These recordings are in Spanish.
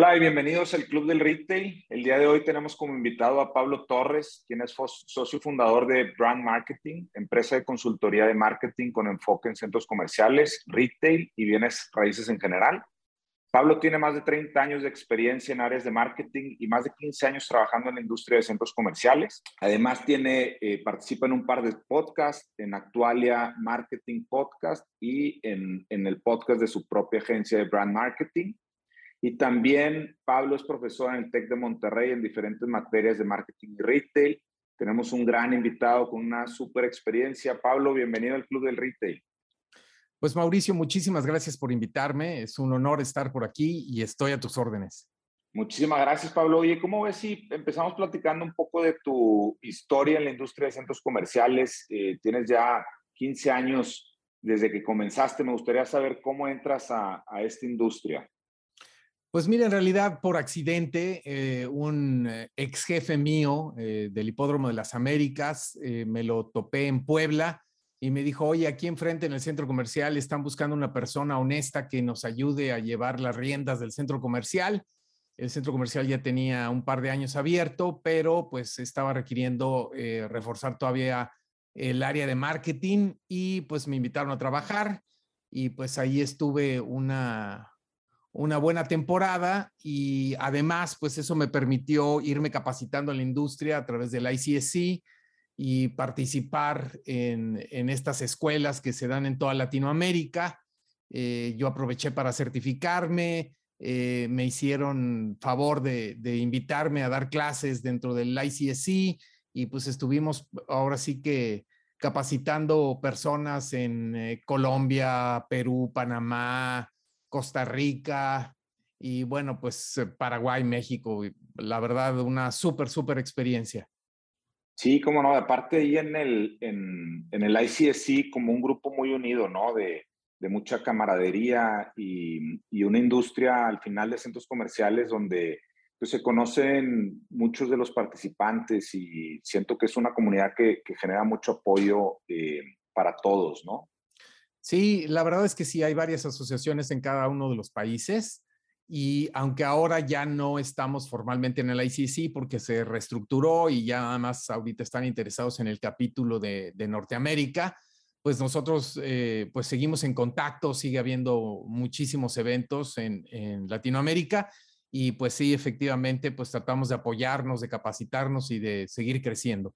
Hola y bienvenidos al Club del Retail. El día de hoy tenemos como invitado a Pablo Torres, quien es socio fundador de Brand Marketing, empresa de consultoría de marketing con enfoque en centros comerciales, retail y bienes raíces en general. Pablo tiene más de 30 años de experiencia en áreas de marketing y más de 15 años trabajando en la industria de centros comerciales. Además, tiene, eh, participa en un par de podcasts, en Actualia Marketing Podcast y en, en el podcast de su propia agencia de brand marketing. Y también Pablo es profesor en el TEC de Monterrey en diferentes materias de marketing y retail. Tenemos un gran invitado con una súper experiencia. Pablo, bienvenido al Club del Retail. Pues Mauricio, muchísimas gracias por invitarme. Es un honor estar por aquí y estoy a tus órdenes. Muchísimas gracias, Pablo. Oye, ¿cómo ves si empezamos platicando un poco de tu historia en la industria de centros comerciales? Eh, tienes ya 15 años desde que comenzaste. Me gustaría saber cómo entras a, a esta industria. Pues mira, en realidad por accidente, eh, un eh, ex jefe mío eh, del Hipódromo de las Américas me lo topé en Puebla y me dijo, oye, aquí enfrente en el centro comercial están buscando una persona honesta que nos ayude a llevar las riendas del centro comercial. El centro comercial ya tenía un par de años abierto, pero pues estaba requiriendo reforzar todavía el área de marketing y pues me invitaron a trabajar y pues ahí estuve una, una buena temporada y además, pues eso me permitió irme capacitando en la industria a través del ICSC y participar en, estas escuelas que se dan en toda Latinoamérica. Eh, yo aproveché para certificarme, eh, me hicieron favor de, invitarme a dar clases dentro del ICSC y pues estuvimos ahora sí que capacitando personas en eh, Colombia, Perú, Panamá, Costa Rica y bueno, pues eh, Paraguay, México. La verdad, una súper, súper experiencia. Sí, como no, aparte ahí en el, en, en el ICSC como un grupo muy unido, ¿no? De, de mucha camaradería y, y, una industria al final de centros comerciales donde pues, se conocen muchos de los participantes y siento que es una comunidad que, que genera mucho apoyo eh, para todos, ¿no? Sí, la verdad es que sí, hay varias asociaciones en cada uno de los países y aunque ahora ya no estamos formalmente en el ICC porque se reestructuró y ya nada más ahorita están interesados en el capítulo de, Norteamérica, pues nosotros eh, pues seguimos en contacto, sigue habiendo muchísimos eventos en, en Latinoamérica y pues sí, efectivamente, pues tratamos de apoyarnos, de capacitarnos y de seguir creciendo.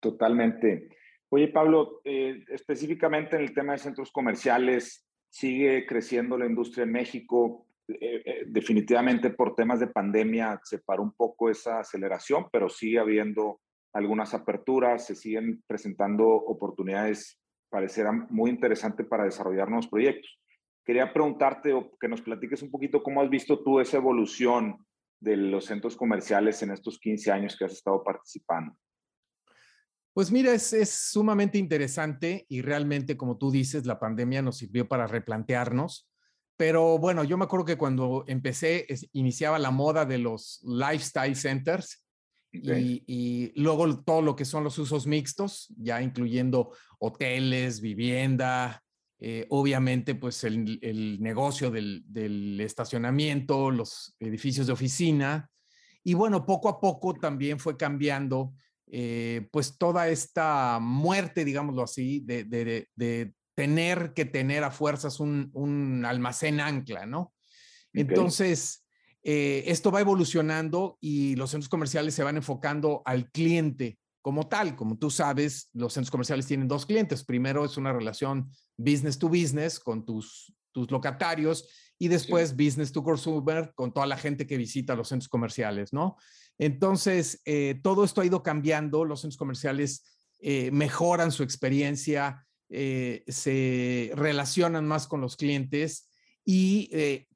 Totalmente. Oye, Pablo, eh, específicamente en el tema de centros comerciales, sigue creciendo la industria en México. Eh, eh, definitivamente por temas de pandemia se paró un poco esa aceleración, pero sigue habiendo algunas aperturas, se siguen presentando oportunidades, parecerá muy interesante para desarrollar nuevos proyectos. Quería preguntarte o que nos platiques un poquito cómo has visto tú esa evolución de los centros comerciales en estos 15 años que has estado participando. Pues mira, es, sumamente interesante y realmente, como tú dices, la pandemia nos sirvió para replantearnos. Pero bueno, yo me acuerdo que cuando empecé, iniciaba la moda de los lifestyle centers y, luego todo lo que son los usos mixtos, ya incluyendo hoteles, vivienda, eh, obviamente pues el, negocio del, del, estacionamiento, los edificios de oficina. Y bueno, poco a poco también fue cambiando eh, pues toda esta muerte, digámoslo así, de, tener que tener a fuerzas un, almacén ancla, ¿no? Entonces, eh, esto va evolucionando y los centros comerciales se van enfocando al cliente como tal. Como tú sabes, los centros comerciales tienen dos clientes. Primero es una relación business to business con tus, tus locatarios y después business to consumer con toda la gente que visita los centros comerciales, ¿no? Entonces, eh, todo esto ha ido cambiando, los centros comerciales eh, mejoran su experiencia, eh, se relacionan más con los clientes y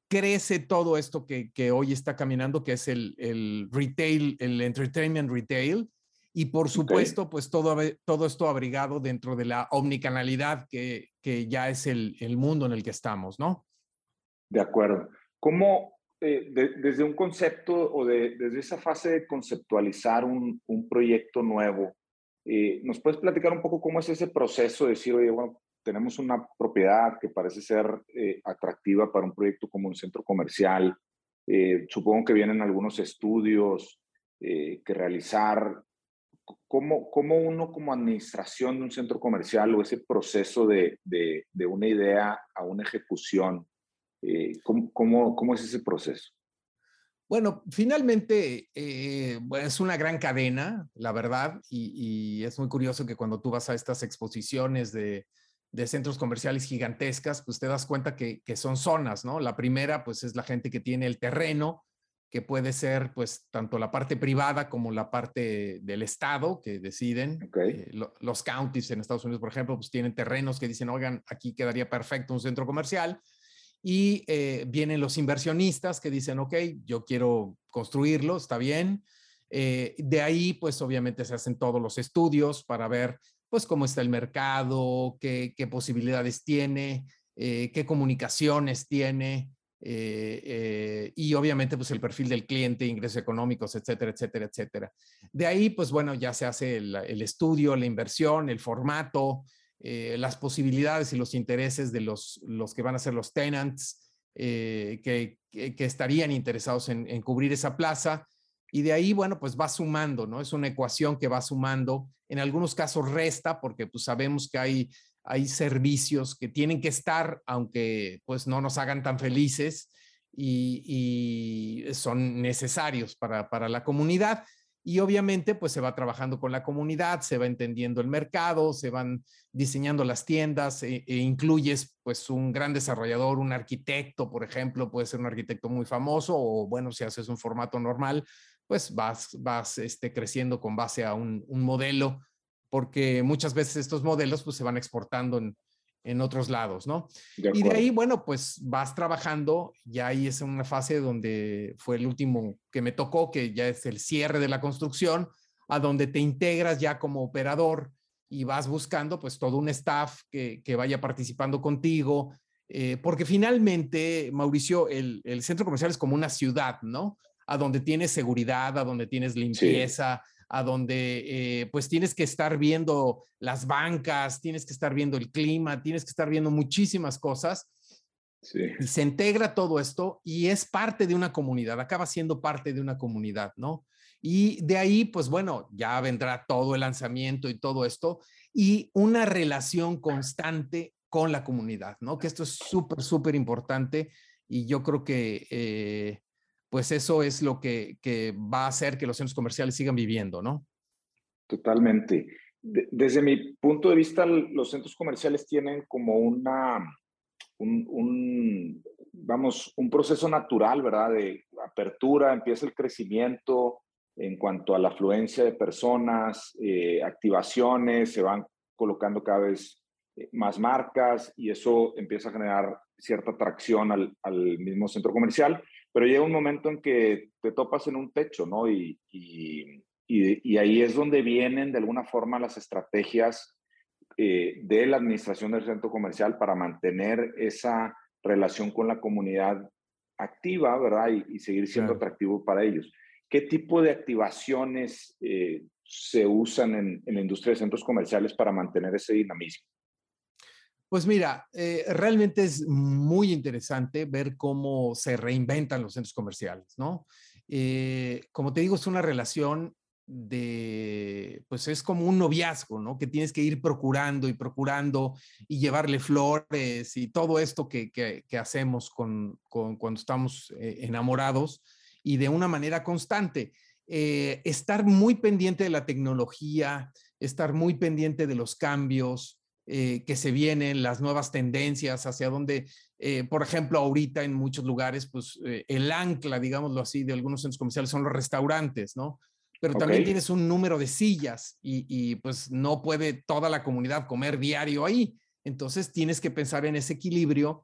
crece todo esto que, hoy está caminando, que es el, retail, el entertainment retail. Y por supuesto, pues todo, todo esto abrigado dentro de la omnicanalidad que, que ya es el, el mundo en el que estamos, ¿no? De acuerdo. ¿Cómo, eh, desde un concepto o desde esa fase de conceptualizar un, proyecto nuevo, eh, ¿nos puedes platicar un poco cómo es ese proceso de decir, oye, bueno, tenemos una propiedad que parece ser eh, atractiva para un proyecto como un centro comercial, eh, supongo que vienen algunos estudios que realizar. ¿Cómo, ¿Cómo, uno como administración de un centro comercial o ese proceso de, de, de una idea a una ejecución, ¿cómo, cómo, cómo es ese proceso? Bueno, finalmente eh, es una gran cadena, la verdad, y, es muy curioso que cuando tú vas a estas exposiciones de, centros comerciales gigantescas, pues te das cuenta que, son zonas, ¿no? La primera, pues es la gente que tiene el terreno, que puede ser, pues, tanto la parte privada como la parte del Estado que deciden. Eh, los counties en Estados Unidos, por ejemplo, pues tienen terrenos que dicen, oigan, aquí quedaría perfecto un centro comercial y eh, vienen los inversionistas que dicen, ok, yo quiero construirlo, está bien. Eh, de ahí, pues obviamente se hacen todos los estudios para ver, pues, cómo está el mercado, qué, posibilidades tiene, eh, qué comunicaciones tiene, y obviamente, pues, el perfil del cliente, ingresos económicos, etcétera, etcétera, etcétera. De ahí, pues, bueno, ya se hace el estudio, la inversión, el formato, eh, las posibilidades y los intereses de los, los que van a ser los tenants eh, que, que, estarían interesados en, en, cubrir esa plaza. Y de ahí, bueno, pues va sumando, ¿no? Es una ecuación que va sumando. En algunos casos resta porque pues sabemos que hay, hay servicios que tienen que estar, aunque pues no nos hagan tan felices y, y son necesarios para, para la comunidad y obviamente pues se va trabajando con la comunidad, se va entendiendo el mercado, se van diseñando las tiendas e, e, incluyes pues un gran desarrollador, un arquitecto, por ejemplo, puede ser un arquitecto muy famoso o bueno, si haces un formato normal, pues vas, vas este, creciendo con base a un, modelo, porque muchas veces estos modelos pues se van exportando en, en otros lados, ¿no? y de ahí, bueno, pues vas trabajando, ya ahí es una fase donde fue el último que me tocó, que ya es el cierre de la construcción, a donde te integras ya como operador y vas buscando pues todo un staff que, que vaya participando contigo, eh, porque finalmente, Mauricio, el, el, centro comercial es como una ciudad, ¿no? A donde tienes seguridad, a donde tienes limpieza, a donde eh, pues tienes que estar viendo las bancas, tienes que estar viendo el clima, tienes que estar viendo muchísimas cosas. Y se integra todo esto y es parte de una comunidad, acaba siendo parte de una comunidad, ¿no? Y de ahí, pues bueno, ya vendrá todo el lanzamiento y todo esto y una relación constante con la comunidad, ¿no? Que esto es súper, súper importante y yo creo que eh, pues eso es lo que, va a hacer que los centros comerciales sigan viviendo, ¿no? Totalmente. desde mi punto de vista, los centros comerciales tienen como una, un, vamos, un proceso natural, ¿verdad? De apertura, empieza el crecimiento en cuanto a la afluencia de personas, eh, activaciones, se van colocando cada vez eh, más marcas y eso empieza a generar cierta atracción al, al mismo centro comercial pero llega un momento en que te topas en un techo, ¿no? Y, y, y, ahí es donde vienen de alguna forma las estrategias eh, de la administración del centro comercial para mantener esa relación con la comunidad activa, ¿verdad? Y, seguir siendo atractivo para ellos. ¿Qué tipo de activaciones eh, se usan en, en la industria de centros comerciales para mantener ese dinamismo? Pues mira, eh, realmente es muy interesante ver cómo se reinventan los centros comerciales, ¿no? Eh, como te digo, es una relación de, pues es como un noviazgo, ¿no? Que tienes que ir procurando y procurando y llevarle flores y todo esto que, que, hacemos con, con, cuando estamos eh, enamorados y de una manera constante. estar muy pendiente de la tecnología, estar muy pendiente de los cambios, eh, que se vienen, las nuevas tendencias, hacia donde, eh, por ejemplo, ahorita en muchos lugares, pues eh, el ancla, digámoslo así, de algunos centros comerciales son los restaurantes, ¿no? Pero también tienes un número de sillas y, y, pues no puede toda la comunidad comer diario ahí. Entonces tienes que pensar en ese equilibrio,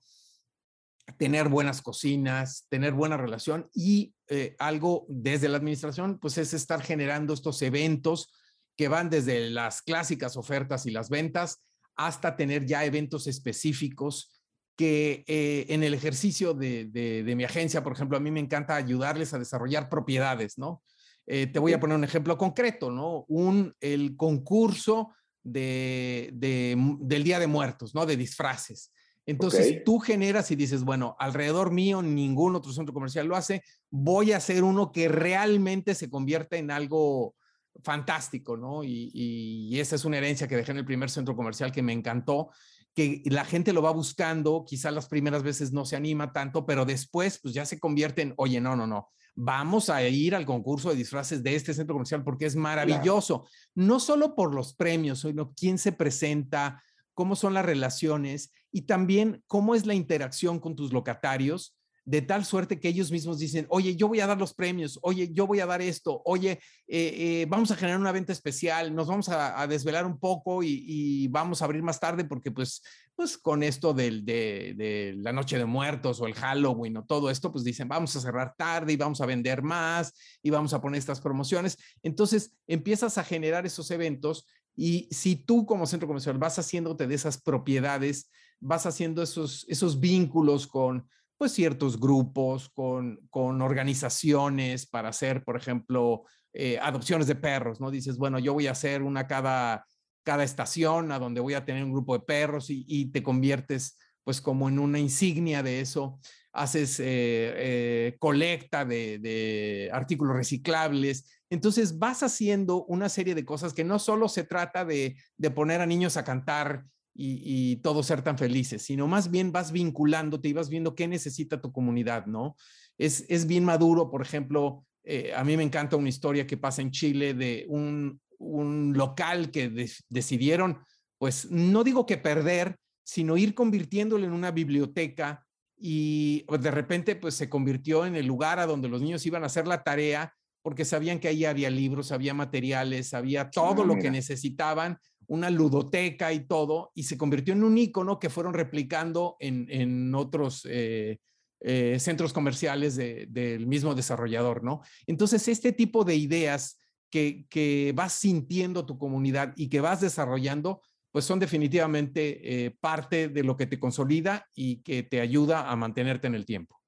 tener buenas cocinas, tener buena relación y algo desde la administración, pues es estar generando estos eventos que van desde las clásicas ofertas y las ventas hasta tener ya eventos específicos que eh, en el ejercicio de, mi agencia, por ejemplo, a mí me encanta ayudarles a desarrollar propiedades, ¿no? Eh, te voy a poner un ejemplo concreto, ¿no? Un, el concurso de, del Día de Muertos, ¿no? De disfraces. Entonces tú generas y dices, bueno, alrededor mío ningún otro centro comercial lo hace, voy a hacer uno que realmente se convierta en algo fantástico, ¿no? Y, y, esa es una herencia que dejé en el primer centro comercial que me encantó, que la gente lo va buscando, quizás las primeras veces no se anima tanto, pero después pues ya se convierte en, oye, no, no, no, vamos a ir al concurso de disfraces de este centro comercial porque es maravilloso, no solo por los premios, sino quién se presenta, cómo son las relaciones y también cómo es la interacción con tus locatarios de tal suerte que ellos mismos dicen, oye, yo voy a dar los premios, oye, yo voy a dar esto, oye, eh, eh, vamos a generar una venta especial, nos vamos a, desvelar un poco y, vamos a abrir más tarde porque pues, pues con esto del, de, la noche de muertos o el Halloween o todo esto, pues dicen, vamos a cerrar tarde y vamos a vender más y vamos a poner estas promociones. Entonces empiezas a generar esos eventos y si tú como centro comercial vas haciéndote de esas propiedades, vas haciendo esos, esos vínculos con pues ciertos grupos, con, con organizaciones para hacer, por ejemplo, eh, adopciones de perros, ¿no? Dices, bueno, yo voy a hacer una cada, cada estación a donde voy a tener un grupo de perros y, te conviertes pues como en una insignia de eso, haces eh, eh, colecta de, de, artículos reciclables. Entonces vas haciendo una serie de cosas que no solo se trata de, de poner a niños a cantar y, todos ser tan felices, sino más bien vas vinculándote y vas viendo qué necesita tu comunidad, ¿no? Es, es bien maduro, por ejemplo, eh, a mí me encanta una historia que pasa en Chile de un, un local que decidieron, pues no digo que perder, sino ir convirtiéndolo en una biblioteca y de repente pues se convirtió en el lugar a donde los niños iban a hacer la tarea porque sabían que ahí había libros, había materiales, había todo lo que necesitaban una ludoteca y todo, y se convirtió en un icono que fueron replicando en, otros eh, eh, centros comerciales del mismo desarrollador, ¿no? Entonces, este tipo de ideas que, que, vas sintiendo tu comunidad y que vas desarrollando, pues son definitivamente eh, parte de lo que te consolida y que te ayuda a mantenerte en el tiempo.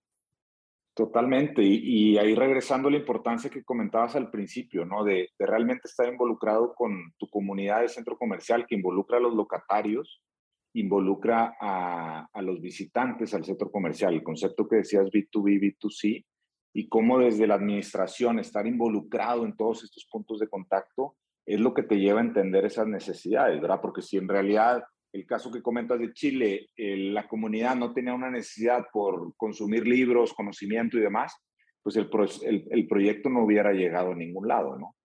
Totalmente, y, ahí regresando a la importancia que comentabas al principio, ¿no? De, realmente estar involucrado con tu comunidad de centro comercial, que involucra a los locatarios, involucra a, a los visitantes al centro comercial, el concepto que decías B2B, B2C, y cómo desde la administración estar involucrado en todos estos puntos de contacto es lo que te lleva a entender esas necesidades, ¿verdad? Porque si en realidad el caso que comentas de Chile, la comunidad no tenía una necesidad por consumir libros, conocimiento y demás, pues el, el, proyecto no hubiera llegado a ningún lado, ¿no?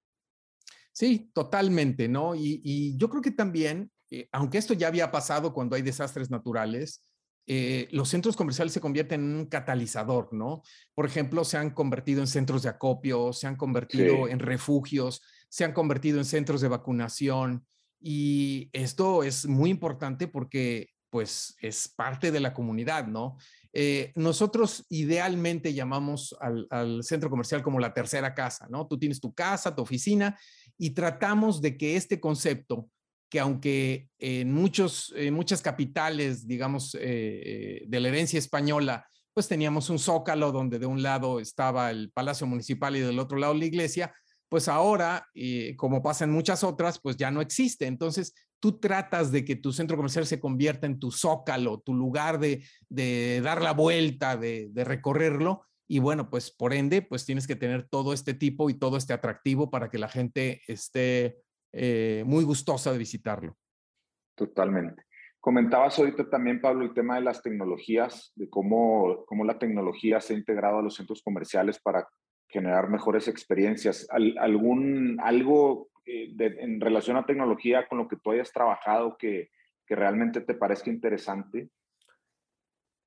Sí, totalmente, ¿no? Y, yo creo que también, eh, aunque esto ya había pasado cuando hay desastres naturales, eh, los centros comerciales se convierten en un catalizador, ¿no? Por ejemplo, se han convertido en centros de acopio, se han convertido en refugios, se han convertido en centros de vacunación. Y esto es muy importante porque pues es parte de la comunidad, ¿no? Eh, nosotros idealmente llamamos al, centro comercial como la tercera casa, ¿no? Tú tienes tu casa, tu oficina y tratamos de que este concepto, que aunque en, muchos, muchas capitales, digamos, eh, eh, de la herencia española, pues teníamos un zócalo donde de un lado estaba el Palacio Municipal y del otro lado la iglesia, pues ahora, eh, como pasa en muchas otras, pues ya no existe. Entonces, tú tratas de que tu centro comercial se convierta en tu zócalo, tu lugar de, dar la vuelta, de, recorrerlo. Y bueno, pues por ende, pues tienes que tener todo este tipo y todo este atractivo para que la gente esté eh, muy gustosa de visitarlo. Totalmente. Comentabas ahorita también, Pablo, el tema de las tecnologías, de cómo, cómo la tecnología se ha integrado a los centros comerciales para generar mejores experiencias. ¿Algún, algo eh, en relación a tecnología con lo que tú hayas trabajado que, que realmente te parezca interesante?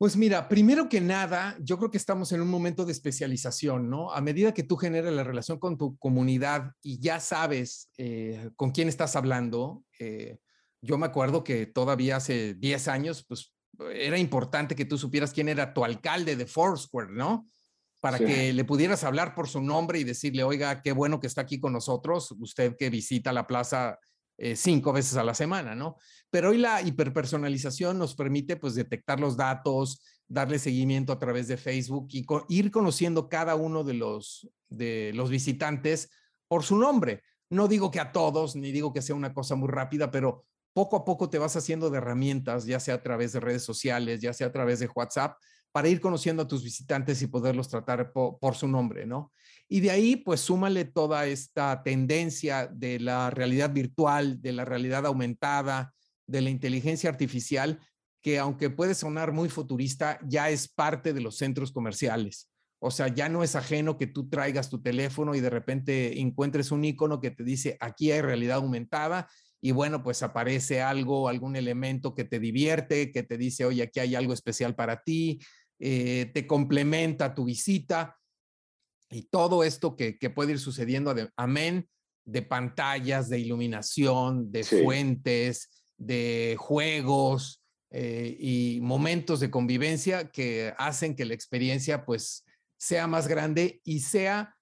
Pues mira, primero que nada, yo creo que estamos en un momento de especialización, ¿no? A medida que tú generas la relación con tu comunidad y ya sabes eh, con quién estás hablando, eh, yo me acuerdo que todavía hace 10 años, pues era importante que tú supieras quién era tu alcalde de Foursquare, ¿no? Para que le pudieras hablar por su nombre y decirle, oiga, qué bueno que está aquí con nosotros, usted que visita la plaza eh, cinco veces a la semana, ¿no? Pero hoy la hiperpersonalización nos permite pues detectar los datos, darle seguimiento a través de Facebook y ir conociendo cada uno de los, de los visitantes por su nombre. No digo que a todos, ni digo que sea una cosa muy rápida, pero poco a poco te vas haciendo de herramientas, ya sea a través de redes sociales, ya sea a través de WhatsApp, para ir conociendo a tus visitantes y poderlos tratar por, su nombre, ¿no? Y de ahí, pues súmale toda esta tendencia de la realidad virtual, de la realidad aumentada, de la inteligencia artificial, que aunque puede sonar muy futurista, ya es parte de los centros comerciales. O sea, ya no es ajeno que tú traigas tu teléfono y de repente encuentres un icono que te dice, aquí hay realidad aumentada y bueno, pues aparece algo, algún elemento que te divierte, que te dice, oye, aquí hay algo especial para ti, eh, te complementa tu visita y todo esto que, puede ir sucediendo, amén, de pantallas, de iluminación, de fuentes, de juegos eh, y momentos de convivencia que hacen que la experiencia pues sea más grande y sea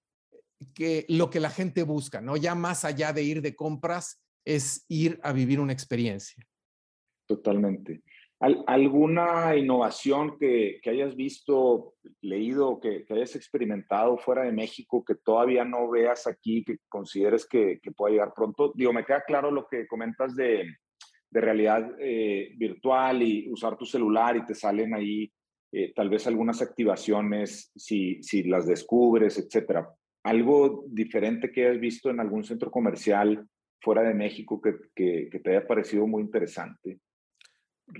que lo que la gente busca, ¿no? Ya más allá de ir de compras, es ir a vivir una experiencia. Totalmente. ¿Alguna innovación que, hayas visto, leído, que, que, hayas experimentado fuera de México que todavía no veas aquí, que consideres que, pueda llegar pronto? Digo, me queda claro lo que comentas de, realidad eh, virtual y usar tu celular y te salen ahí eh, tal vez algunas activaciones si, si las descubres, etcétera. ¿Algo diferente que hayas visto en algún centro comercial fuera de México que, que te haya parecido muy interesante?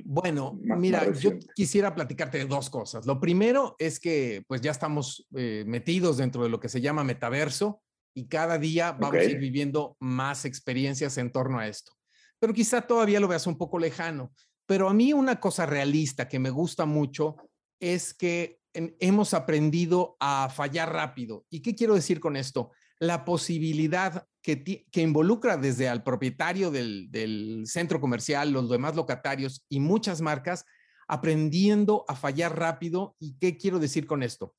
Bueno, mira, yo quisiera platicarte de dos cosas. Lo primero es que pues ya estamos eh, metidos dentro de lo que se llama metaverso y cada día vamos a ir viviendo más experiencias en torno a esto. Pero quizá todavía lo veas un poco lejano. Pero a mí una cosa realista que me gusta mucho es que hemos aprendido a fallar rápido. ¿Y qué quiero decir con esto? La posibilidad que, involucra desde al propietario del, centro comercial, los demás locatarios y muchas marcas aprendiendo a fallar rápido. ¿Y qué quiero decir con esto?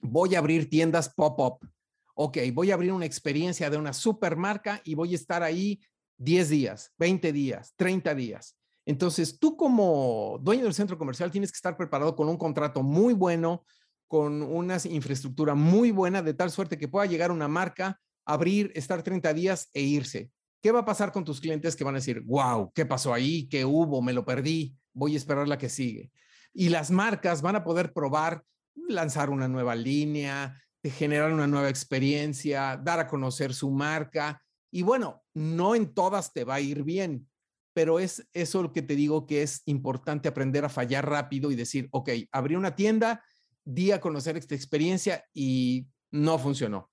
Voy a abrir tiendas pop-up. Ok, voy a abrir una experiencia de una supermarca y voy a estar ahí 10 días, 20 días, 30 días. Entonces, tú como dueño del centro comercial tienes que estar preparado con un contrato muy bueno, con una infraestructura muy buena, de tal suerte que pueda llegar una marca abrir, estar 30 días e irse. ¿Qué va a pasar con tus clientes que van a decir, wow, ¿qué pasó ahí? ¿Qué hubo? Me lo perdí. Voy a esperar la que sigue. Y las marcas van a poder probar, lanzar una nueva línea, generar una nueva experiencia, dar a conocer su marca. Y bueno, no en todas te va a ir bien, pero es eso lo que te digo que es importante aprender a fallar rápido y decir, ok, abrí una tienda, di a conocer esta experiencia y no funcionó.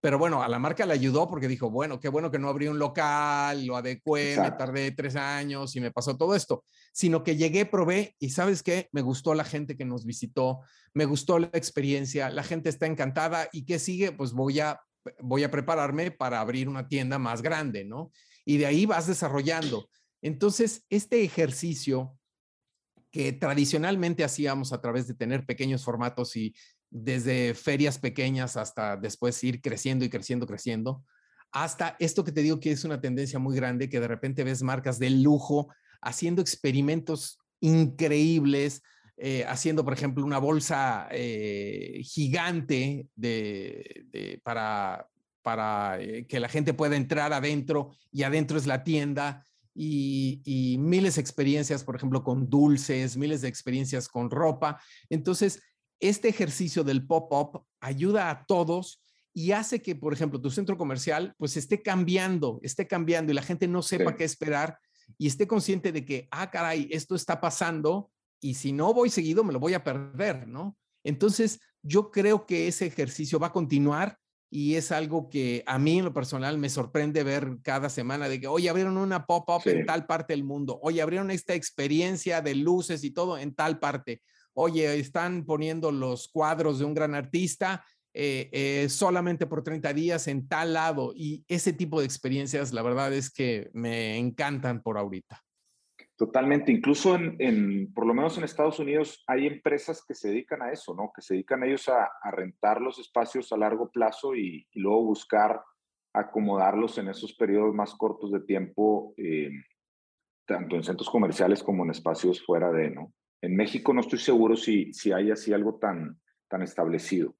Pero bueno, a la marca le ayudó porque dijo, bueno, qué bueno que no abrí un local, lo adecué, me tardé tres años y me pasó todo esto, sino que llegué, probé y sabes qué, me gustó la gente que nos visitó, me gustó la experiencia, la gente está encantada y qué sigue, pues voy a, voy a prepararme para abrir una tienda más grande, ¿no? Y de ahí vas desarrollando. Entonces, este ejercicio que tradicionalmente hacíamos a través de tener pequeños formatos y desde ferias pequeñas hasta después ir creciendo y creciendo, creciendo, hasta esto que te digo que es una tendencia muy grande, que de repente ves marcas de lujo haciendo experimentos increíbles, eh, haciendo, por ejemplo, una bolsa eh, gigante de, para, para eh, que la gente pueda entrar adentro y adentro es la tienda. Y, y, miles de experiencias, por ejemplo, con dulces, miles de experiencias con ropa. Entonces, este ejercicio del pop-up ayuda a todos y hace que, por ejemplo, tu centro comercial pues esté cambiando, esté cambiando y la gente no sepa qué esperar y esté consciente de que, ah, caray, esto está pasando y si no voy seguido me lo voy a perder, ¿no? Entonces, yo creo que ese ejercicio va a continuar y es algo que a mí en lo personal me sorprende ver cada semana de que, hoy abrieron una pop-up en tal parte del mundo, hoy abrieron esta experiencia de luces y todo en tal parte oye, están poniendo los cuadros de un gran artista eh, eh, solamente por 30 días en tal lado. Y ese tipo de experiencias, la verdad es que me encantan por ahorita. Totalmente. Incluso en, por lo menos en Estados Unidos, hay empresas que se dedican a eso, ¿no? Que se dedican ellos a, rentar los espacios a largo plazo y, luego buscar acomodarlos en esos periodos más cortos de tiempo, eh, tanto en centros comerciales como en espacios fuera de, ¿no? En México no estoy seguro si, si hay así algo tan, tan establecido.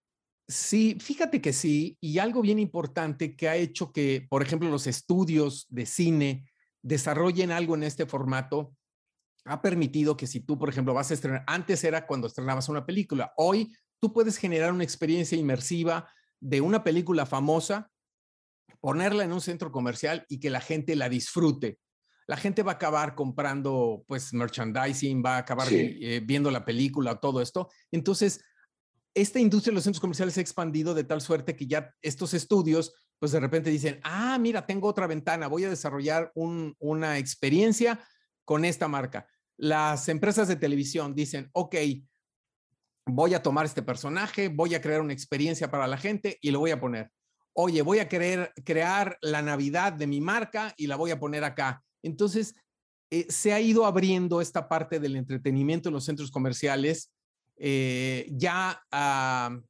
Sí, fíjate que sí, y algo bien importante que ha hecho que, por ejemplo, los estudios de cine desarrollen algo en este formato ha permitido que si tú, por ejemplo, vas a estrenar, antes era cuando estrenabas una película, hoy tú puedes generar una experiencia inmersiva de una película famosa, ponerla en un centro comercial y que la gente la disfrute. La gente va a acabar comprando, pues, merchandising, va a acabar eh, viendo la película, todo esto. Entonces, esta industria de los centros comerciales se ha expandido de tal suerte que ya estos estudios, pues de repente dicen, ah, mira, tengo otra ventana, voy a desarrollar una experiencia con esta marca. Las empresas de televisión dicen, ok, voy a tomar este personaje, voy a crear una experiencia para la gente y lo voy a poner. Oye, voy a querer crear la Navidad de mi marca y la voy a poner acá. Entonces, eh, se ha ido abriendo esta parte del entretenimiento en los centros comerciales eh, ya ha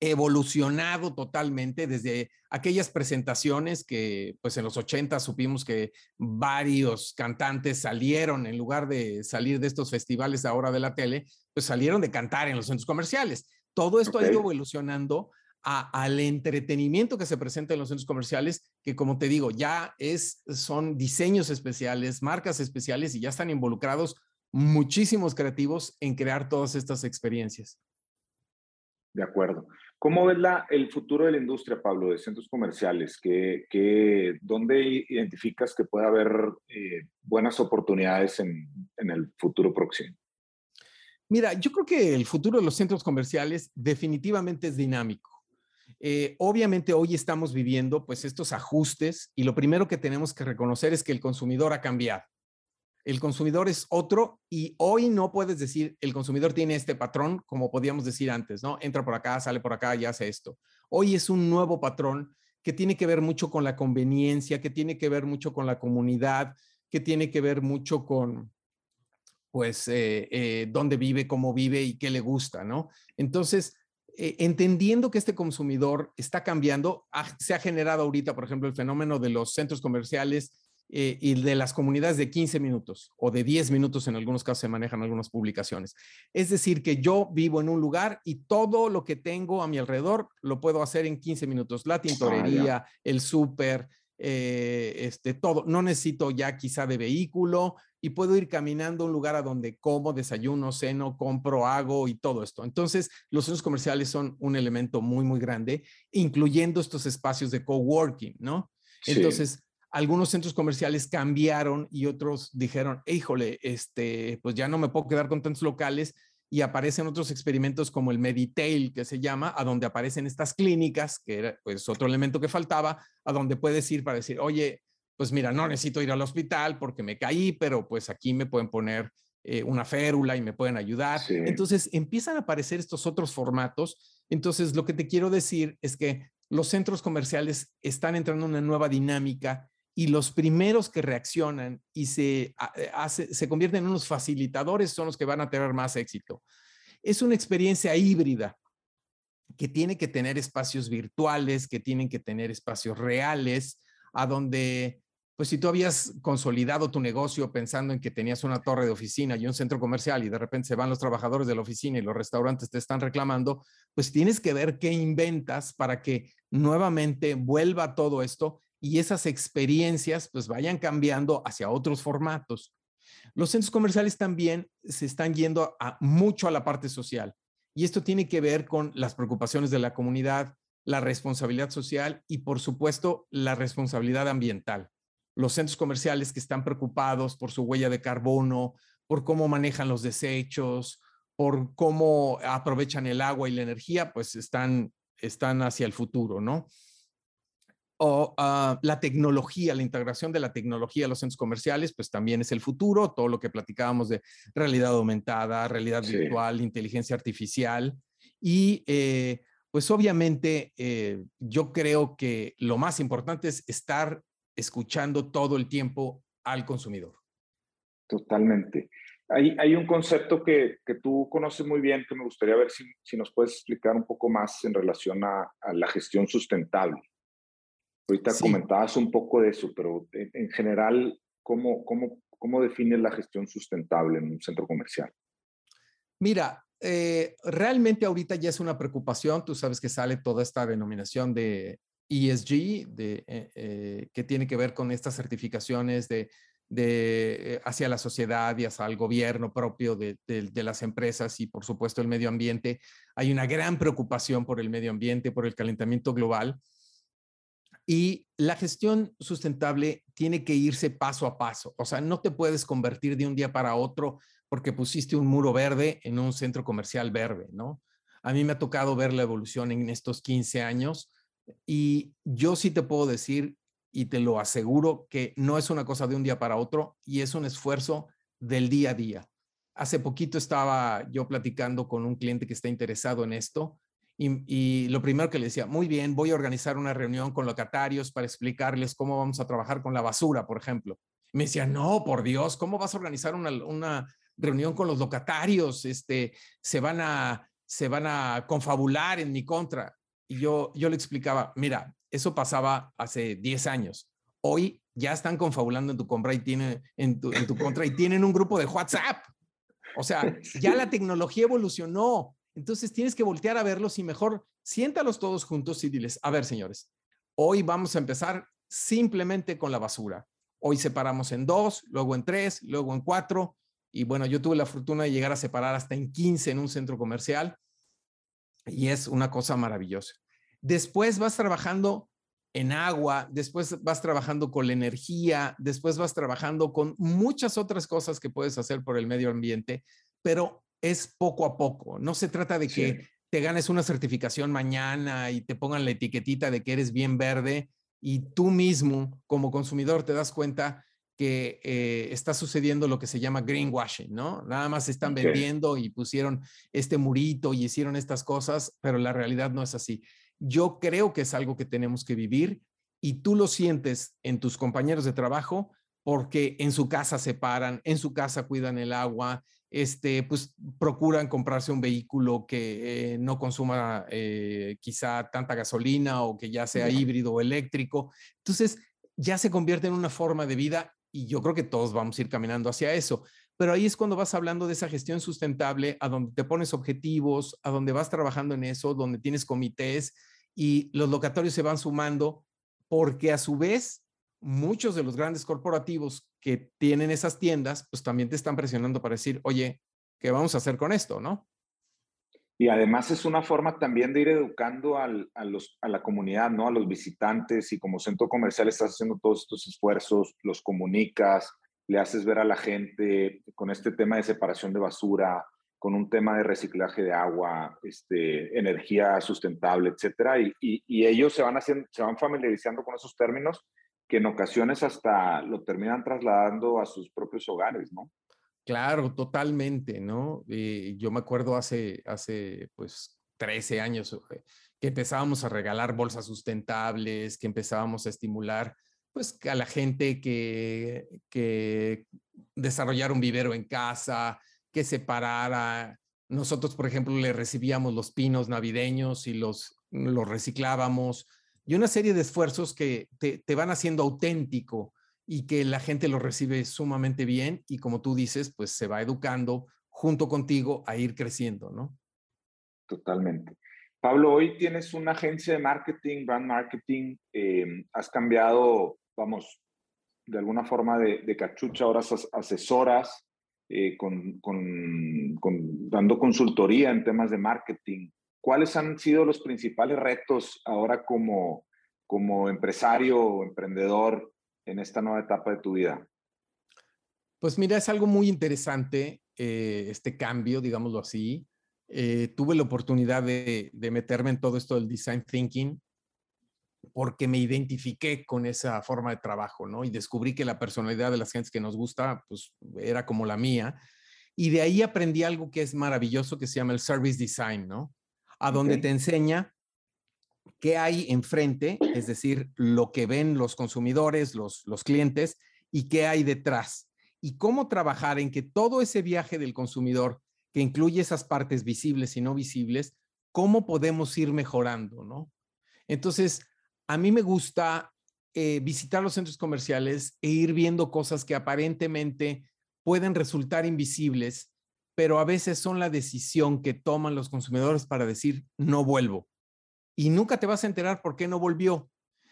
evolucionado totalmente desde aquellas presentaciones que pues en los 80 supimos que varios cantantes salieron en lugar de salir de estos festivales ahora de la tele, pues salieron de cantar en los centros comerciales. Todo esto ha ido evolucionando al entretenimiento que se presenta en los centros comerciales, que como te digo, ya es, son diseños especiales, marcas especiales y ya están involucrados muchísimos creativos en crear todas estas experiencias. De acuerdo. ¿Cómo ves la, el futuro de la industria, Pablo, de centros comerciales? ¿Qué, dónde identificas que puede haber eh, buenas oportunidades en, en el futuro próximo? Mira, yo creo que el futuro de los centros comerciales definitivamente es dinámico. Eh, obviamente hoy estamos viviendo pues estos ajustes y lo primero que tenemos que reconocer es que el consumidor ha cambiado el consumidor es otro y hoy no puedes decir el consumidor tiene este patrón como podíamos decir antes, ¿no? Entra por acá, sale por acá y hace esto. Hoy es un nuevo patrón que tiene que ver mucho con la conveniencia, que tiene que ver mucho con la comunidad, que tiene que ver mucho con, pues, eh, eh, dónde vive, cómo vive y qué le gusta, ¿no? Entonces, eh, entendiendo que este consumidor está cambiando, se ha generado ahorita, por ejemplo, el fenómeno de los centros comerciales eh, y de las comunidades de 15 minutos o de 10 minutos en algunos casos se manejan algunas publicaciones. Es decir, que yo vivo en un lugar y todo lo que tengo a mi alrededor lo puedo hacer en 15 minutos. La ah, tintorería, el súper, eh, este, todo. No necesito ya quizá de vehículo y puedo ir caminando a un lugar a donde como, desayuno, ceno, compro, hago y todo esto. Entonces, los centros comerciales son un elemento muy, muy grande, incluyendo estos espacios de coworking, ¿no? Entonces, algunos centros comerciales cambiaron y otros dijeron, híjole, este, pues ya no me puedo quedar con tantos locales y aparecen otros experimentos como el Meditail, que se llama, a donde aparecen estas clínicas, que era pues otro elemento que faltaba, a donde puedes ir para decir, oye, pues mira, no necesito ir al hospital porque me caí, pero pues aquí me pueden poner eh, una férula y me pueden ayudar. Entonces empiezan a aparecer estos otros formatos. Entonces lo que te quiero decir es que los centros comerciales están entrando en una nueva dinámica y los primeros que reaccionan y se, eh, se convierten en unos facilitadores son los que van a tener más éxito. Es una experiencia híbrida que tiene que tener espacios virtuales, que tienen que tener espacios reales, a donde, pues si tú habías consolidado tu negocio pensando en que tenías una torre de oficina y un centro comercial y de repente se van los trabajadores de la oficina y los restaurantes te están reclamando, pues tienes que ver qué inventas para que nuevamente vuelva todo esto y esas experiencias pues vayan cambiando hacia otros formatos. Los centros comerciales también se están yendo mucho a la parte social y esto tiene que ver con las preocupaciones de la comunidad, la responsabilidad social y por supuesto la responsabilidad ambiental. Los centros comerciales que están preocupados por su huella de carbono, por cómo manejan los desechos, por cómo aprovechan el agua y la energía, pues están, están hacia el futuro, ¿no? O ah, la tecnología, la integración de la tecnología a los centros comerciales, pues también es el futuro, todo lo que platicábamos de realidad aumentada, realidad virtual, inteligencia artificial. Y eh, pues obviamente eh, yo creo que lo más importante es estar escuchando todo el tiempo al consumidor. Totalmente. Hay, hay un concepto que, que, tú conoces muy bien que me gustaría ver si, si, nos puedes explicar un poco más en relación a, a la gestión sustentable. Ahorita comentabas un poco de eso, pero en, general, ¿cómo, cómo, cómo defines la gestión sustentable en un centro comercial? Mira, eh, realmente ahorita ya es una preocupación. Tú sabes que sale toda esta denominación de ESG, de, eh, eh, que tiene que ver con estas certificaciones de, de, hacia la sociedad y hacia el gobierno propio de, de, las empresas y por supuesto el medio ambiente. Hay una gran preocupación por el medio ambiente, por el calentamiento global. Y la gestión sustentable tiene que irse paso a paso. O sea, no te puedes convertir de un día para otro porque pusiste un muro verde en un centro comercial verde, ¿no? A mí me ha tocado ver la evolución en estos 15 años y yo sí te puedo decir y te lo aseguro que no es una cosa de un día para otro y es un esfuerzo del día a día. Hace poquito estaba yo platicando con un cliente que está interesado en esto y, lo primero que le decía, muy bien, voy a organizar una reunión con locatarios para explicarles cómo vamos a trabajar con la basura, por ejemplo. me decía, no, por Dios, ¿cómo vas a organizar una, una reunión con los locatarios? Este, se van a, se van a confabular en mi contra. Y yo, yo le explicaba, mira, eso pasaba hace 10 años. Hoy ya están confabulando en tu compra y tienen, en tu, en tu contra y tienen un grupo de WhatsApp. O sea, ya la tecnología evolucionó. Entonces tienes que voltear a verlos y mejor siéntalos todos juntos y diles, a ver, señores, hoy vamos a empezar simplemente con la basura. Hoy separamos en dos, luego en tres, luego en cuatro. Y bueno, yo tuve la fortuna de llegar a separar hasta en 15 en un centro comercial y es una cosa maravillosa. Después vas trabajando en agua, después vas trabajando con la energía, después vas trabajando con muchas otras cosas que puedes hacer por el medio ambiente, pero es poco a poco. No se trata de que te ganes una certificación mañana y te pongan la etiquetita de que eres bien verde y tú mismo como consumidor te das cuenta que eh, está sucediendo lo que se llama greenwashing, ¿no? Nada más están vendiendo y pusieron este murito y hicieron estas cosas, pero la realidad no es así. Yo creo que es algo que tenemos que vivir y tú lo sientes en tus compañeros de trabajo porque en su casa se paran, en su casa cuidan el agua, este, pues procuran comprarse un vehículo que eh, no consuma eh, quizá tanta gasolina o que ya sea híbrido o eléctrico. Entonces, ya se convierte en una forma de vida y yo creo que todos vamos a ir caminando hacia eso. Pero ahí es cuando vas hablando de esa gestión sustentable, a donde te pones objetivos, a donde vas trabajando en eso, donde tienes comités y los locatorios se van sumando, porque a su vez muchos de los grandes corporativos que tienen esas tiendas, pues también te están presionando para decir, oye, ¿qué vamos a hacer con esto? ¿No? Y además es una forma también de ir educando a, los, a la comunidad, ¿no? A los visitantes y como centro comercial estás haciendo todos estos esfuerzos, los comunicas, le haces ver a la gente con este tema de separación de basura, con un tema de reciclaje de agua, este, energía sustentable, etcétera, y, y, ellos se van, haciendo, se van familiarizando con esos términos que en ocasiones hasta lo terminan trasladando a sus propios hogares, ¿no? Claro, totalmente, ¿no? Eh, yo me acuerdo hace, hace, pues, 13 años eh, que empezábamos a regalar bolsas sustentables, que empezábamos a estimular, pues, a la gente que, que desarrollara un vivero en casa, que separara. Nosotros, por ejemplo, le recibíamos los pinos navideños y los, los reciclábamos y una serie de esfuerzos que te, te, van haciendo auténtico y que la gente lo recibe sumamente bien y como tú dices, pues se va educando junto contigo a ir creciendo, ¿no? Totalmente. Pablo, hoy tienes una agencia de marketing, brand marketing, em, has cambiado, vamos, de alguna forma de, cachucha, ahora asesoras, eh, con, con, dando consultoría en temas de marketing. ¿Cuáles han sido los principales retos ahora como, como empresario o emprendedor en esta nueva etapa de tu vida? Pues mira, es algo muy interesante eh, este cambio, digámoslo así. Eh, tuve la oportunidad de, de, meterme en todo esto del design thinking porque me identifiqué con esa forma de trabajo, ¿no? Y descubrí que la personalidad de las gentes que nos gusta, pues era como la mía. Y de ahí aprendí algo que es maravilloso que se llama el service design, ¿no? A donde te enseña qué hay enfrente, es decir, lo que ven los consumidores, los, los clientes, y qué hay detrás. Y cómo trabajar en que todo ese viaje del consumidor, que incluye esas partes visibles y no visibles, cómo podemos ir mejorando, ¿no? Entonces, a mí me gusta eh, visitar los centros comerciales e ir viendo cosas que aparentemente pueden resultar invisibles, pero a veces son la decisión que toman los consumidores para decir, no vuelvo. Y nunca te vas a enterar por qué no volvió,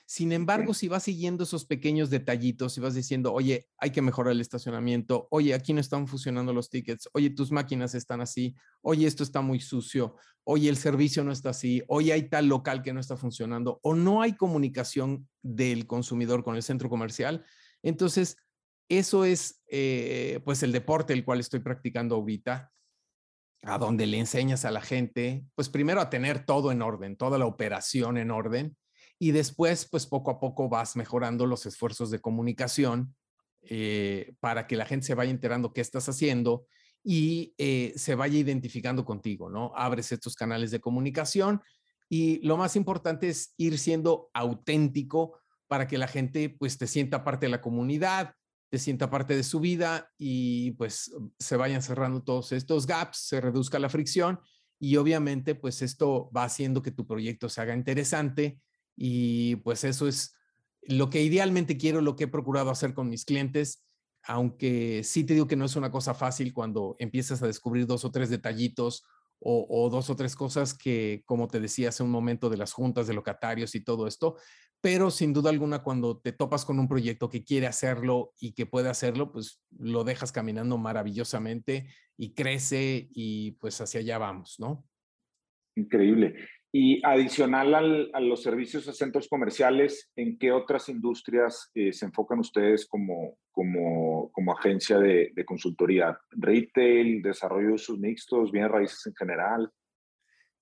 Sin embargo, si vas siguiendo esos pequeños detallitos, si vas diciendo, oye, hay que mejorar el estacionamiento, oye, aquí no están funcionando los tickets, oye, tus máquinas están así, oye, esto está muy sucio, oye, el servicio no está así, oye, hay tal local que no está funcionando, o no hay comunicación del consumidor con el centro comercial, entonces eso es eh, pues el deporte el cual estoy practicando ahorita, a donde le enseñas a la gente, pues primero a tener todo en orden, toda la operación en orden, y después pues poco a poco vas mejorando los esfuerzos de comunicación eh, para que la gente se vaya enterando qué estás haciendo y eh, se vaya identificando contigo, ¿no? Abres estos canales de comunicación y lo más importante es ir siendo auténtico para que la gente pues te sienta parte de la comunidad, te sienta parte de su vida y pues se vayan cerrando todos estos gaps, se reduzca la fricción y obviamente pues esto va haciendo que tu proyecto se haga interesante y pues eso es lo que idealmente quiero, lo que he procurado hacer con mis clientes, aunque sí te digo que no es una cosa fácil cuando empiezas a descubrir dos o tres detallitos o, o, dos o tres cosas que, como te decía hace un momento de las juntas de locatarios y todo esto, pero sin duda alguna cuando te topas con un proyecto que quiere hacerlo y que puede hacerlo, pues lo dejas caminando maravillosamente y crece y pues hacia allá vamos, ¿no? Increíble. Y adicional a los servicios a centros comerciales, ¿en qué otras industrias eh, se enfocan ustedes como, como, como agencia de, de, consultoría? ¿Retail, desarrollo de usos mixtos, bienes raíces en general?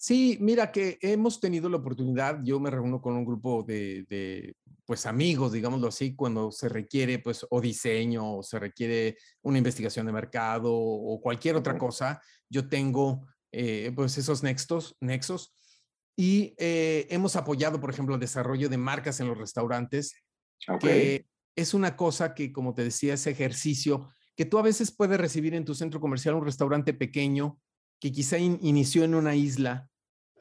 Sí, mira que hemos tenido la oportunidad, yo me reúno con un grupo de, de, pues amigos, digámoslo así, cuando se requiere pues o diseño o se requiere una investigación de mercado o cualquier otra cosa, yo tengo eh, pues esos nexos, nexos y eh, hemos apoyado, por ejemplo, el desarrollo de marcas en los restaurantes, okay. que es una cosa que, como te decía, ese ejercicio que tú a veces puedes recibir en tu centro comercial, un restaurante pequeño que quizá in, inició en una isla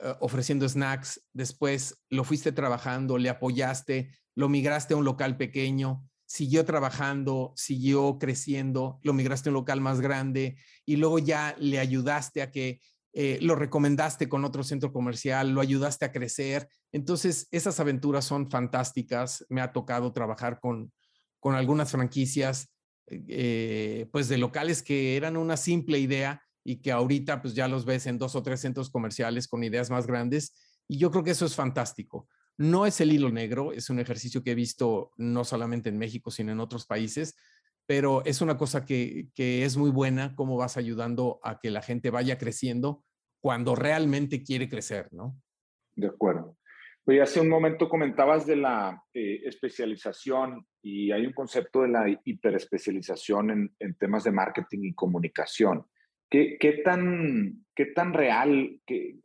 uh, ofreciendo snacks, después lo fuiste trabajando, le apoyaste, lo migraste a un local pequeño, siguió trabajando, siguió creciendo, lo migraste a un local más grande y luego ya le ayudaste a que eh, lo recomendaste con otro centro comercial, lo ayudaste a crecer. Entonces, esas aventuras son fantásticas. Me ha tocado trabajar con, con algunas franquicias, eh, pues de locales que eran una simple idea y que ahorita pues ya los ves en dos o tres centros comerciales con ideas más grandes y yo creo que eso es fantástico. No es el hilo negro, es un ejercicio que he visto no solamente en México, sino en otros países, pero es una cosa que, que es muy buena, cómo vas ayudando a que la gente vaya creciendo cuando realmente quiere crecer, ¿no? De acuerdo. Oye, hace un momento comentabas de la eh, especialización y hay un concepto de la hiperespecialización en, en temas de marketing y comunicación. ¿Qué, qué, tan, qué tan real que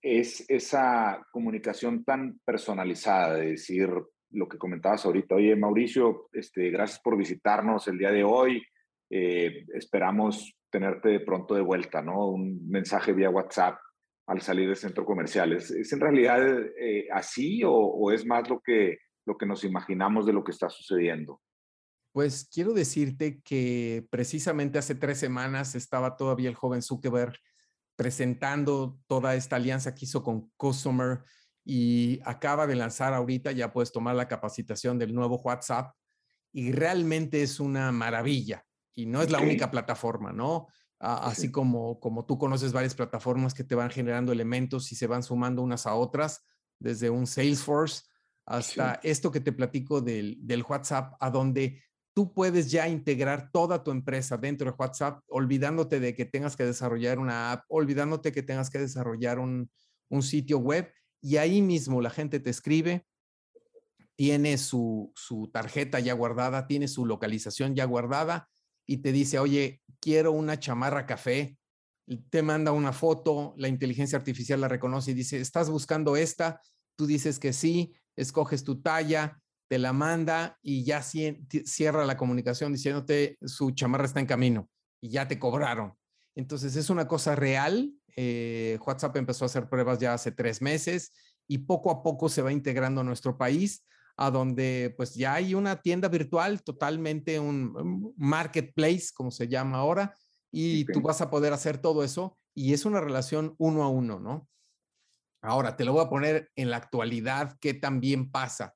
es esa comunicación tan personalizada? De decir lo que comentabas ahorita, oye Mauricio, este, gracias por visitarnos el día de hoy. Eh, esperamos tenerte pronto de vuelta, ¿no? Un mensaje vía WhatsApp al salir del centro comercial. ¿Es, es en realidad eh, así o, o, es más lo que, lo que nos imaginamos de lo que está sucediendo? Pues quiero decirte que precisamente hace tres semanas estaba todavía el joven Zuckerberg presentando toda esta alianza que hizo con Customer y acaba de lanzar ahorita, ya puedes tomar la capacitación del nuevo WhatsApp y realmente es una maravilla y no es la única plataforma, ¿no? Así como, como tú conoces varias plataformas que te van generando elementos y se van sumando unas a otras, desde un Salesforce hasta sí. esto que te platico del, del WhatsApp, a donde tú puedes ya integrar toda tu empresa dentro de WhatsApp, olvidándote de que tengas que desarrollar una app, olvidándote que tengas que desarrollar un, un sitio web y ahí mismo la gente te escribe, tiene su, su, tarjeta ya guardada, tiene su localización ya guardada y te dice, oye, quiero una chamarra café, te manda una foto, la inteligencia artificial la reconoce y dice, ¿estás buscando esta? Tú dices que sí, escoges tu talla, te la manda y ya cierra la comunicación diciéndote su chamarra está en camino y ya te cobraron. Entonces es una cosa real. Eh, WhatsApp empezó a hacer pruebas ya hace tres meses y poco a poco se va integrando a nuestro país, a donde pues ya hay una tienda virtual, totalmente un marketplace, como se llama ahora, y okay. tú vas a poder hacer todo eso y es una relación uno a uno, ¿no? Ahora, te lo voy a poner en la actualidad, ¿qué también pasa?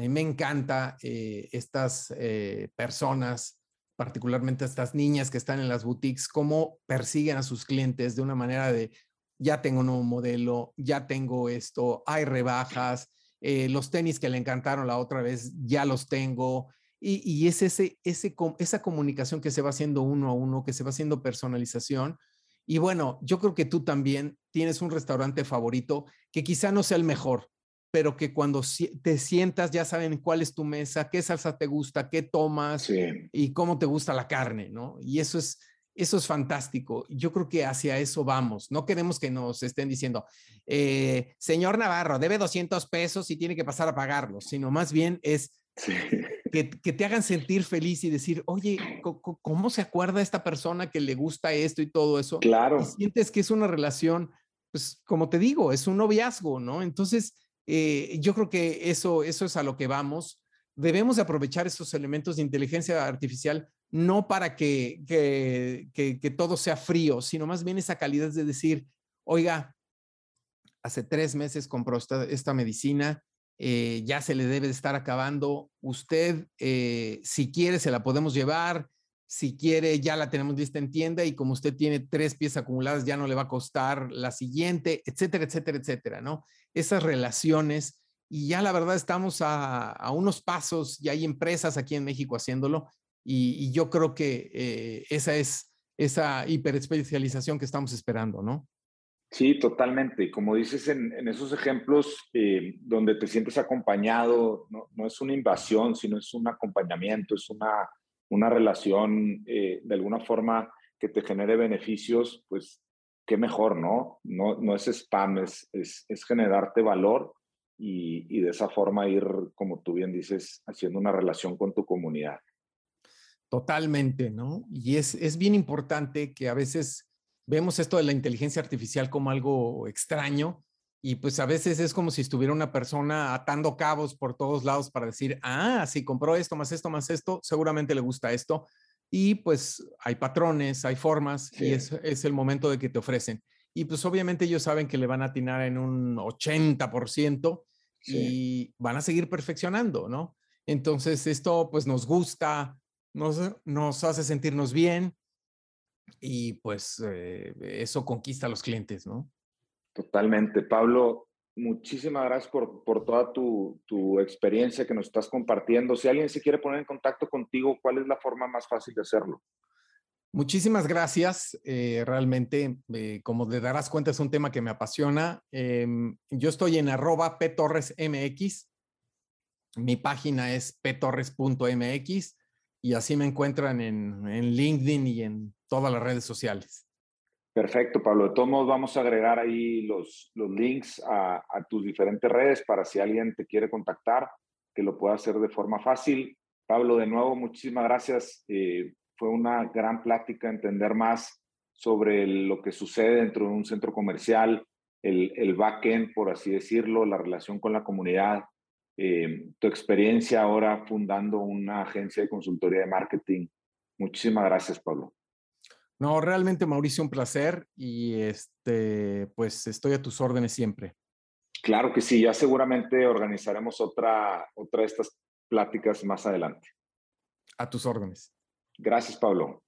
A mí me encanta eh, estas eh, personas, particularmente estas niñas que están en las boutiques, cómo persiguen a sus clientes de una manera de, ya tengo un nuevo modelo, ya tengo esto, hay rebajas, eh, los tenis que le encantaron la otra vez, ya los tengo. Y, es ese, esa comunicación que se va haciendo uno a uno, que se va haciendo personalización. Y bueno, yo creo que tú también tienes un restaurante favorito que quizá no sea el mejor, pero que cuando te sientas ya saben cuál es tu mesa, qué salsa te gusta, qué tomas y cómo te gusta la carne, ¿no? Y eso es, eso es fantástico. Yo creo que hacia eso vamos. No queremos que nos estén diciendo, eh, señor Navarro, debe 200 pesos y tiene que pasar a pagarlos, sino más bien es que, te hagan sentir feliz y decir, oye, ¿cómo se acuerda esta persona que le gusta esto y todo eso? Claro. Y sientes que es una relación, pues como te digo, es un noviazgo, ¿no? Entonces, eh, yo creo que eso, eso es a lo que vamos. Debemos de aprovechar esos elementos de inteligencia artificial no para que, que, todo sea frío, sino más bien esa calidad de decir, oiga, hace tres meses compró esta, medicina, eh, ya se le debe de estar acabando. Usted, eh, si quiere, se la podemos llevar. Si quiere, ya la tenemos lista en tienda y como usted tiene tres piezas acumuladas, ya no le va a costar la siguiente, etcétera, etcétera, etcétera, ¿no? Esas relaciones y ya la verdad estamos a, unos pasos, y hay empresas aquí en México haciéndolo y, yo creo que eh, esa es esa hiperespecialización que estamos esperando, ¿no? Sí, totalmente. Como dices en, esos ejemplos eh, donde te sientes acompañado, no, no, es una invasión, sino es un acompañamiento, es una una relación eh, de alguna forma que te genere beneficios, pues qué mejor, ¿no? No, es spam, es, es, generarte valor y, de esa forma ir, como tú bien dices, haciendo una relación con tu comunidad. Totalmente, ¿no? Y es, es bien importante que a veces vemos esto de la inteligencia artificial como algo extraño, y pues a veces es como si estuviera una persona atando cabos por todos lados para decir, ah, si compró esto, más esto, más esto, seguramente le gusta esto. Y pues hay patrones, hay formas y es, es, el momento de que te ofrecen. Y pues obviamente ellos saben que le van a atinar en un 80% y van a seguir perfeccionando, ¿no? Entonces esto pues nos gusta, nos, nos hace sentirnos bien y pues eh, eso conquista a los clientes, ¿no? Totalmente. Pablo, muchísimas gracias por, por toda tu, tu, experiencia que nos estás compartiendo. Si alguien se quiere poner en contacto contigo, ¿cuál es la forma más fácil de hacerlo? Muchísimas gracias. Eh, realmente, eh, como te darás cuenta, es un tema que me apasiona. Em, yo estoy en arroba ptorresmx. Mi página es ptorres.mx y así me encuentran en, en LinkedIn y en todas las redes sociales. Perfecto, Pablo. De todos modos, vamos a agregar ahí los, los links a, tus diferentes redes para si alguien te quiere contactar, que lo pueda hacer de forma fácil. Pablo, de nuevo, muchísimas gracias. Eh, fue una gran plática, entender más sobre lo que sucede dentro de un centro comercial, el, el back-end, por así decirlo, la relación con la comunidad, eh, tu experiencia ahora fundando una agencia de consultoría de marketing. Muchísimas gracias, Pablo. No, realmente Mauricio, un placer y este, pues estoy a tus órdenes siempre. Claro que sí, ya seguramente organizaremos otra, otra de estas pláticas más adelante. A tus órdenes. Gracias, Pablo.